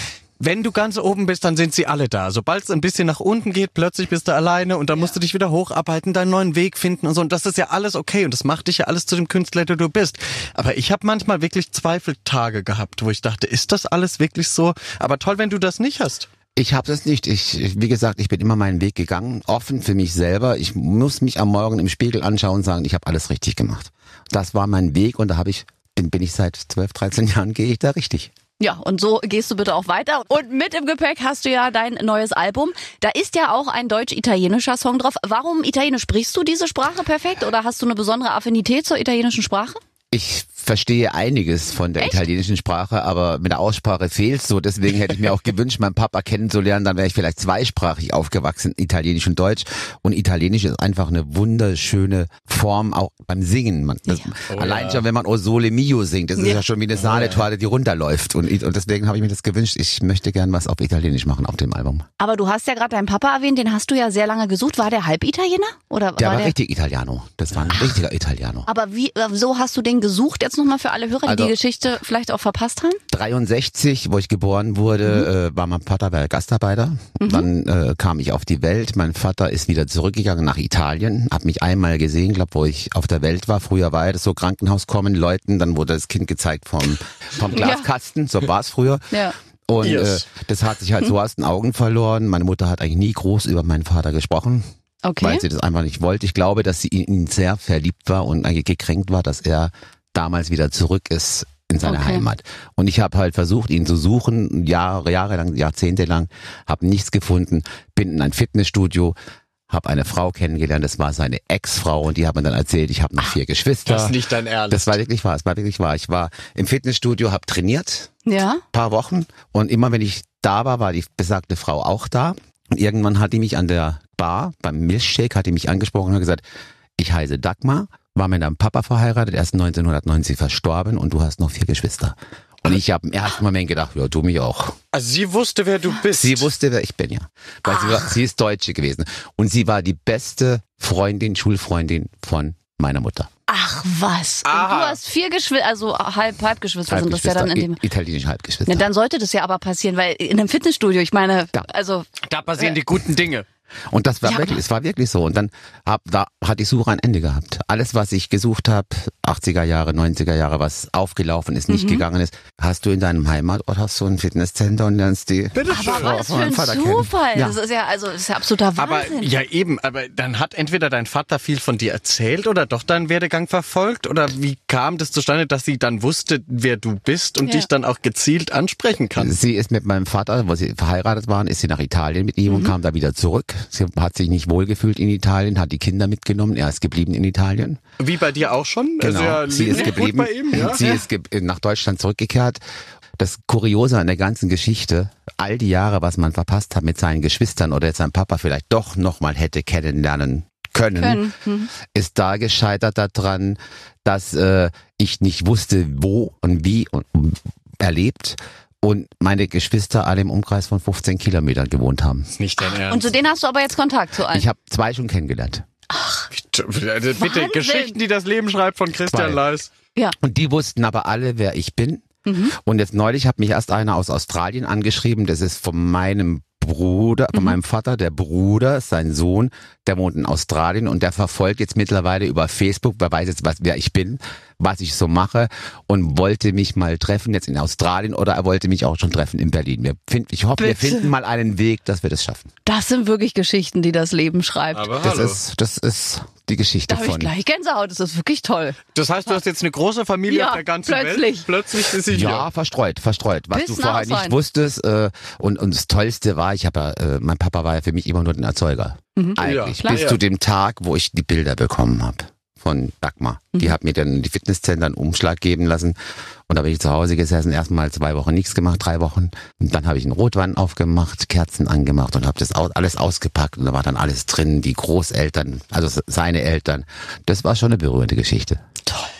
wenn du ganz oben bist, dann sind sie alle da. Sobald es ein bisschen nach unten geht, plötzlich bist du alleine und dann musst du dich wieder hocharbeiten, deinen neuen Weg finden und so. Und das ist ja alles okay und das macht dich ja alles zu dem Künstler, der du bist. Aber ich habe manchmal wirklich Zweifeltage gehabt, wo ich dachte, ist das alles wirklich so? Aber toll, wenn du das nicht hast. Ich habe das nicht. Ich, wie gesagt, ich bin immer meinen Weg gegangen, offen für mich selber. Ich muss mich am Morgen im Spiegel anschauen und sagen, ich habe alles richtig gemacht. Das war mein Weg und da habe ich bin, bin ich seit 12, 13 Jahren gehe ich da richtig. Ja, und so gehst du bitte auch weiter. Und mit im Gepäck hast du ja dein neues Album. Da ist ja auch ein deutsch-italienischer Song drauf. Warum Italienisch? Sprichst du diese Sprache perfekt oder hast du eine besondere Affinität zur italienischen Sprache? Ich verstehe einiges von der italienischen Sprache, aber mit der Aussprache fehlt so. Deswegen hätte ich mir auch gewünscht, meinen Papa kennenzulernen. Dann wäre ich vielleicht zweisprachig aufgewachsen, Italienisch und Deutsch. Und Italienisch ist einfach eine wunderschöne Form, auch beim Singen. Man, das, allein schon, wenn man O Sole Mio singt, das ist ja, schon wie eine Sahnetorte, die runterläuft. Und, und deswegen habe ich mir das gewünscht. Ich möchte gern was auf Italienisch machen auf dem Album. Aber du hast ja gerade deinen Papa erwähnt, den hast du ja sehr lange gesucht. War der Halbitaliener? Oder Der war, der richtig Italiano. Das war ein richtiger Italiano. Aber wie, äh, so hast du den gesucht? Jetzt nochmal für alle Hörer, die Also- die Geschichte vielleicht auch verpasst haben? 63, wo ich geboren wurde, äh, war mein Vater war Gastarbeiter. Dann äh, kam ich auf die Welt. Mein Vater ist wieder zurückgegangen nach Italien, hat mich einmal gesehen, glaub, wo ich auf der Welt war. Früher war ja das so Krankenhaus kommen, Leuten, dann wurde das Kind gezeigt vom, vom Glaskasten, so war es früher. Ja. Und Yes. äh, das hat sich halt so aus den Augen verloren. Meine Mutter hat eigentlich nie groß über meinen Vater gesprochen Okay. weil sie das einfach nicht wollte. Ich glaube, dass sie in ihn sehr verliebt war und eigentlich gekränkt war, dass er damals wieder zurück ist in seine Okay. Heimat. Und ich habe halt versucht, ihn zu suchen, Jahre, jahrelang, jahrzehntelang, habe nichts gefunden, bin in ein Fitnessstudio, habe eine Frau kennengelernt, das war seine Ex-Frau und die hat mir dann erzählt, ich habe noch vier Geschwister. Das ist nicht dein Ernst. Das war wirklich wahr, es war wirklich wahr. Ich war im Fitnessstudio, habe trainiert, Ja. paar Wochen und immer wenn ich da war, war die besagte Frau auch da. Und irgendwann hat die mich an der Bar beim Milchshake hat die mich angesprochen und hat gesagt, ich heiße Dagmar, war mit deinem Papa verheiratet, er ist 1990 verstorben und du hast noch vier Geschwister. Und ich habe im ersten Moment gedacht, ja, du mich auch. Also sie wusste, wer du bist. Sie wusste, wer ich bin, ja. Weil sie, war, sie ist Deutsche gewesen. Und sie war die beste Freundin, Schulfreundin von meiner Mutter. Ach was. Und du hast vier Geschwister, also halb, Halbgeschwister sind das ja dann in dem. I- italienische Halbgeschwister. Na, dann sollte das ja aber passieren, weil in einem Fitnessstudio, ich meine, Ja. also da passieren die guten Dinge. Und das war Ja, wirklich, aber- es war wirklich so. Und dann hab, da hat die Suche ein Ende gehabt. Alles, was ich gesucht habe, 80er Jahre, 90er Jahre, was aufgelaufen ist, Mhm. nicht gegangen ist, hast du in deinem Heimatort hast du ein Fitnesscenter und lernst die. Bitte aber was für ein. Zufall. Ja. Das ist ja, also, das ist ja absoluter Aber Wahnsinn. ja eben, aber dann hat entweder dein Vater viel von dir erzählt oder doch deinen Werdegang verfolgt oder wie kam das zustande, dass sie dann wusste, wer du bist und Ja. dich dann auch gezielt ansprechen kann? Sie ist mit meinem Vater, wo sie verheiratet waren, ist sie nach Italien mit ihm und kam da wieder zurück. Sie hat sich nicht wohlgefühlt in Italien, hat die Kinder mitgenommen. Er ist geblieben in Italien. Wie bei dir auch schon? Genau. Also ja, sie ist geblieben. bei ihm, ja? Sie ist ge nach Deutschland zurückgekehrt. Das Kuriose an der ganzen Geschichte, all die Jahre, was man verpasst hat mit seinen Geschwistern oder jetzt sein Papa vielleicht doch nochmal hätte kennenlernen können, Können. Hm. ist da gescheitert daran, dass äh, ich nicht wusste, wo und wie und erlebt und meine Geschwister alle im Umkreis von 15 Kilometern gewohnt haben. Ist nicht dein Ernst. Und zu denen hast du aber jetzt Kontakt zu allen. Ich habe zwei schon kennengelernt. Bitte, bitte Wahnsinn. Geschichten, die das Leben schreibt von Christian. Leis. ja. Und die wussten aber alle, wer ich bin. Und jetzt neulich hat mich erst einer aus Australien angeschrieben, das ist von meinem Bruder, von meinem Vater, der Bruder, sein Sohn, der wohnt in Australien und der verfolgt jetzt mittlerweile über Facebook, wer weiß jetzt, was, wer ich bin, was ich so mache und wollte mich mal treffen jetzt in Australien oder er wollte mich auch schon treffen in Berlin. Wir finden, ich hoffe, wir Bitte. finden mal einen Weg, dass wir das schaffen. Das sind wirklich Geschichten, die das Leben schreibt. Aber Das ist, das ist die Geschichte da habe ich von. gleich Gänsehaut. Das ist wirklich toll. das heißt, du hast jetzt eine große Familie Ja, auf der ganzen plötzlich. Welt. Plötzlich ist sie Ja, hier. verstreut, verstreut. Was Bis du nach vorher nicht wusstest. Äh, und, und das Tollste war, ich habe ja, äh, mein Papa war ja für mich immer nur ein Erzeuger. Eigentlich. Ja, bis Ja. zu dem Tag, wo ich die Bilder bekommen habe von Dagmar. Die hat mir dann die Fitnesszentren einen Umschlag geben lassen. Und da bin ich zu Hause gesessen, erstmal zwei Wochen nichts gemacht, drei Wochen. Und dann habe ich einen Rotwein aufgemacht, Kerzen angemacht und habe das alles ausgepackt. Und da war dann alles drin, die Großeltern, also seine Eltern. Das war schon eine berührende Geschichte.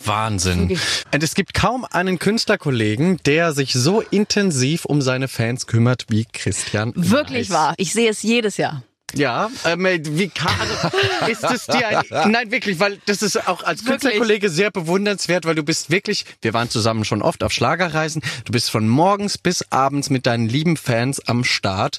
Wahnsinn. Und es gibt kaum einen Künstlerkollegen, der sich so intensiv um seine Fans kümmert wie Christian. Wirklich Weiß. wahr. Ich sehe es jedes Jahr. Ja, ähm, wie kann, also, ist es dir ein, nein, wirklich, weil das ist auch als? Künstlerkollege sehr bewundernswert, weil du bist wirklich, wir waren zusammen schon oft auf Schlagerreisen, du bist von morgens bis abends mit deinen lieben Fans am Start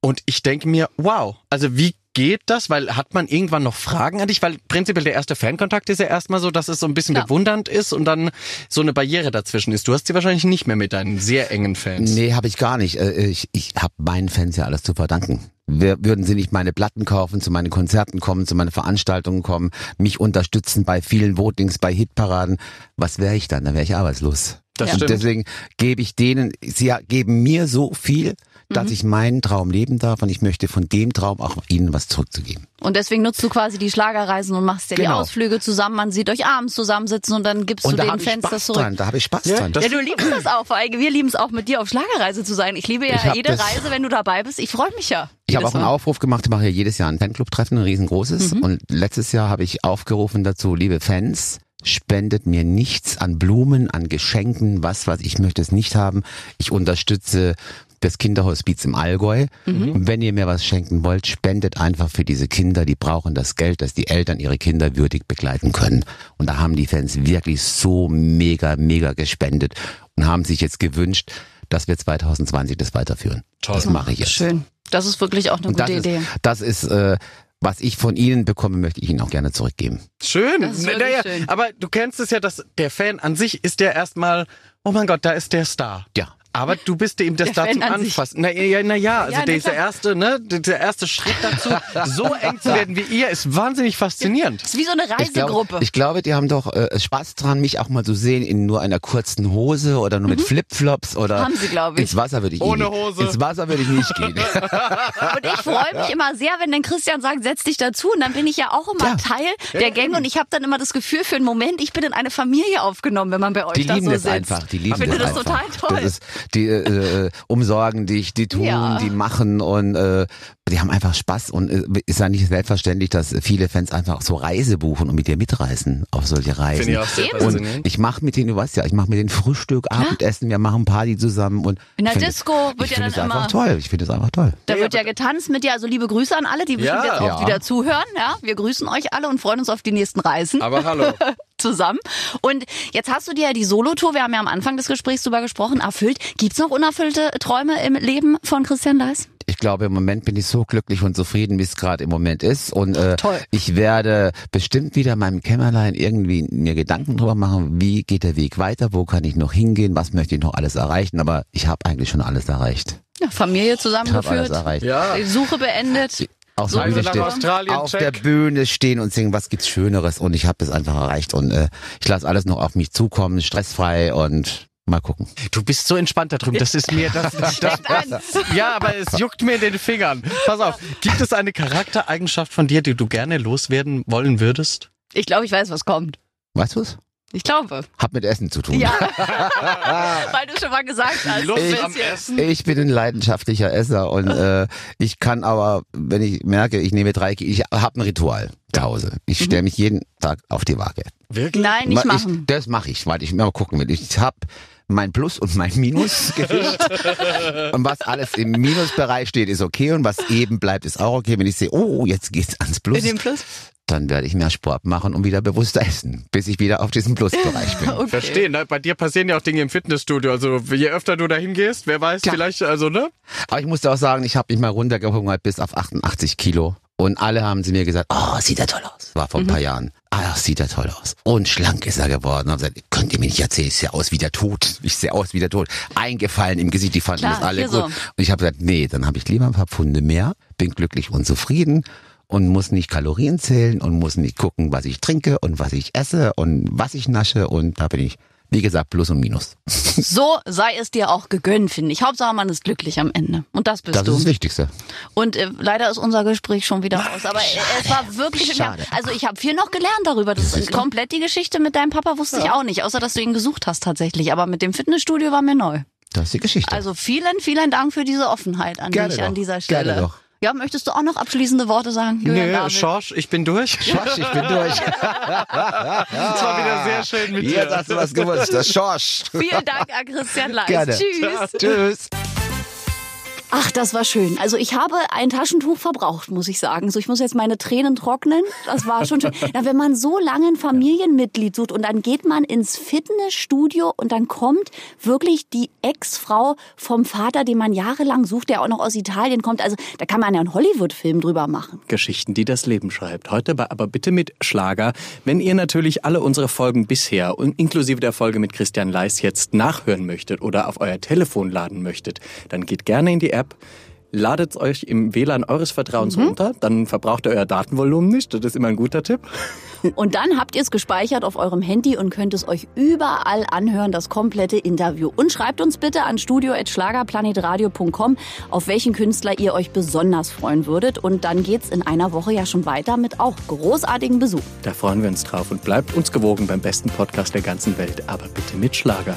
und ich denke mir, wow, also wie geht das? Weil hat man irgendwann noch Fragen an dich? Weil prinzipiell der erste Fankontakt ist ja erstmal so, dass es so ein bisschen Klar. bewundernd ist und dann so eine Barriere dazwischen ist. Du hast sie wahrscheinlich nicht mehr mit deinen sehr engen Fans. Nee, habe ich gar nicht. Äh, Ich, ich habe meinen Fans ja alles zu verdanken. Wir, würden sie nicht meine Platten kaufen, zu meinen Konzerten kommen, zu meinen Veranstaltungen kommen, mich unterstützen bei vielen Votings, bei Hitparaden, was wäre ich dann? Dann wäre ich arbeitslos. Das Ja. stimmt. Und deswegen gebe ich denen, sie geben mir so viel, dass Mhm. ich meinen Traum leben darf und ich möchte von dem Traum auch ihnen was zurückzugeben. Und deswegen nutzt du quasi die Schlagerreisen und machst ja die Genau. Ausflüge zusammen. Man sieht euch abends zusammensitzen und dann gibst Und du da den Fans das zurück. dran, da habe ich Spaß Ja, dran. Ja, du liebst das auch, wir lieben es auch mit dir auf Schlagerreise zu sein. Ich liebe ja Ich jede Reise, wenn du dabei bist. Ich freue mich ja. Ich habe auch einen Mal. Aufruf gemacht, ich mache ja jedes Jahr ein Fanclub-Treffen, ein riesengroßes. Mhm. Und letztes Jahr habe ich aufgerufen dazu, liebe Fans, spendet mir nichts an Blumen, an Geschenken, was, was ich möchte es nicht haben. Ich unterstütze das Kinderhospiz im Allgäu. Mhm. Und wenn ihr mir was schenken wollt, spendet einfach für diese Kinder, die brauchen das Geld, dass die Eltern ihre Kinder würdig begleiten können. Und da haben die Fans wirklich so mega, mega gespendet und haben sich jetzt gewünscht, dass wir 2020 das weiterführen. Toll. Das mache ich jetzt. Schön. Das ist wirklich auch eine Und gute das Idee. ist, das ist äh, was ich von Ihnen bekomme, möchte ich Ihnen auch gerne zurückgeben. Schön. Das ist wirklich naja, schön. Aber du kennst es ja, dass der Fan an sich ist der erstmal, oh mein Gott, da ist der Star. Ja. Aber du bist eben der, Der an sich. Anfassen. Na ja, na ja, also Ja, dieser klar. erste, ne, der erste Schritt dazu, so eng zu werden wie ihr, ist wahnsinnig faszinierend. Das ist wie so eine Reisegruppe. ich glaube, die haben doch äh, Spaß dran, mich auch mal zu sehen in nur einer kurzen Hose oder nur mit Flipflops oder Mhm. Haben sie, glaube ich. ins Wasser würde ich Ohne nicht. Hose. Ins Wasser würde ich nicht gehen. Und ich freue mich immer sehr, wenn dann Christian sagt, setz dich dazu. Und dann bin ich ja auch immer Ja. Teil der Gänge. Und ich habe dann immer das Gefühl für einen Moment, ich bin in eine Familie aufgenommen, wenn man bei euch Die da lieben so das sitzt. einfach. Die lieben ich finde das einfach. total toll. Das ist, die äh, äh, umsorgen dich, die tun, Ja. die machen und äh, die haben einfach Spaß und äh, ist ja nicht selbstverständlich, dass viele Fans einfach so Reise buchen und mit dir mitreisen auf solche Reisen. Finde ich auch sehr. Und ich mache mit denen, du weißt ja, ich mache mit denen Frühstück, Abendessen, wir machen Party zusammen und In der Disco wird ich ja dann immer- toll. Ich finde es einfach toll. Da Ja, wird ja getanzt mit dir. Also liebe Grüße an alle, die bestimmt Ja. jetzt auch Ja. wieder zuhören. Ja, wir grüßen euch alle und freuen uns auf die nächsten Reisen Aber hallo. zusammen. Und jetzt hast du dir ja die Solotour, wir haben ja am Anfang des Gesprächs drüber gesprochen, erfüllt. Gibt's noch unerfüllte Träume im Leben von Christian Leis? Ich glaube, im Moment bin ich so glücklich und zufrieden, wie es gerade im Moment ist. Und äh, Toll. ich werde bestimmt wieder in meinem Kämmerlein irgendwie mir Gedanken drüber machen, wie geht der Weg weiter, wo kann ich noch hingehen, was möchte ich noch alles erreichen. Aber ich habe eigentlich schon alles erreicht. Ja, Familie Ich habe alles zusammengeführt, erreicht. Ja. die Suche beendet. Auf, der Reise Bühne nach stehen, Australien, auf check. der Bühne stehen und singen, was gibt's Schöneres. Und ich habe das einfach erreicht. Und äh, ich lasse alles noch auf mich zukommen, stressfrei und mal gucken. Du bist so entspannt da drüben. Das ist mir das, das, das, Ja, aber es juckt mir in den Fingern. Pass auf. Gibt es eine Charaktereigenschaft von dir, die du gerne loswerden wollen würdest? Ich glaube, ich weiß, was kommt. Weißt du es? Ich glaube. Hat mit Essen zu tun. Ja. Weil du schon mal gesagt hast. Lust ein am. Essen? Ich bin ein leidenschaftlicher Esser und äh, ich kann aber, wenn ich merke, ich nehme drei, ich habe ein Ritual zu Hause. Ich stelle mich jeden Tag auf die Waage. Wirklich? Nein, nicht Mal- ich, machen. das mache ich, weil ich immer gucken will. Ich habe mein Plus und mein Minusgewicht. und was alles im Minusbereich steht, ist okay und was eben bleibt, ist auch okay. Wenn ich sehe, oh, jetzt geht's ans Plus, In dem Plus? Dann werde ich mehr Sport machen und wieder bewusster essen, bis ich wieder auf diesem Plusbereich bin. okay. Verstehen, ne? bei dir passieren ja auch Dinge im Fitnessstudio. Also je öfter du dahin gehst, wer weiß, Klar. vielleicht, also ne? Aber ich musste auch sagen, ich habe mich mal runtergehungert bis auf 88 Kilo. Und alle haben sie mir gesagt, oh, sieht er toll aus. War vor ein mhm. paar Jahren. Ah, sieht er toll aus. Und schlank ist er geworden. Und gesagt, könnt ihr mir nicht erzählen, ich sehe aus wie der Tod. Ich sehe aus wie der Tod. Eingefallen im Gesicht, die fanden Klar, das alle gut. So. Und ich habe gesagt, nee, dann habe ich lieber ein paar Pfunde mehr, bin glücklich und zufrieden und muss nicht Kalorien zählen und muss nicht gucken, was ich trinke und was ich esse und was ich nasche. Und da bin ich wie gesagt, Plus und Minus. So sei es dir auch gegönnt, finde ich. Hauptsache, man ist glücklich am Ende. Und das bist das du. Das ist das Wichtigste. Und äh, leider ist unser Gespräch schon wieder aus. Aber äh, es war wirklich... Schade. Also ich habe viel noch gelernt darüber. Das ist komplett die Geschichte mit deinem Papa wusste ja. ich auch nicht. Außer, dass du ihn gesucht hast tatsächlich. Aber mit dem Fitnessstudio war mir neu. Das ist die Geschichte. Also vielen, vielen Dank für diese Offenheit an Gerne dich doch. an dieser Stelle. Gerne doch. Ja, möchtest du auch noch abschließende Worte sagen? Julian Nö, Schorsch, ich bin durch. Schorsch, ich bin durch. das war wieder sehr schön mit dir. Jetzt hast du was gewusst, das Schorsch. Vielen Dank an Christian Leis. Gerne. Tschüss. Tschüss. Ach, das war schön. Also ich habe ein Taschentuch verbraucht, muss ich sagen. So, ich muss jetzt meine Tränen trocknen. Das war schon schön. Ja, wenn man so lange ein Familienmitglied sucht und dann geht man ins Fitnessstudio und dann kommt wirklich die Ex-Frau vom Vater, den man jahrelang sucht, der auch noch aus Italien kommt. Also da kann man ja einen Hollywood-Film drüber machen. Geschichten, die das Leben schreibt. Heute Aber bitte mit Schlager. Wenn ihr natürlich alle unsere Folgen bisher inklusive der Folge mit Christian Leis jetzt nachhören möchtet oder auf euer Telefon laden möchtet, dann geht gerne in die App. Ladet euch im WLAN eures Vertrauens mhm. runter, dann verbraucht ihr euer Datenvolumen nicht. Das ist immer ein guter Tipp. Und dann habt ihr es gespeichert auf eurem Handy und könnt es euch überall anhören, das komplette Interview. Und schreibt uns bitte an studio.schlagerplanetradio.com, auf welchen Künstler ihr euch besonders freuen würdet. Und dann geht's in einer Woche ja schon weiter mit auch großartigen Besuch. Da freuen wir uns drauf und bleibt uns gewogen beim besten Podcast der ganzen Welt. Aber bitte mit Schlager.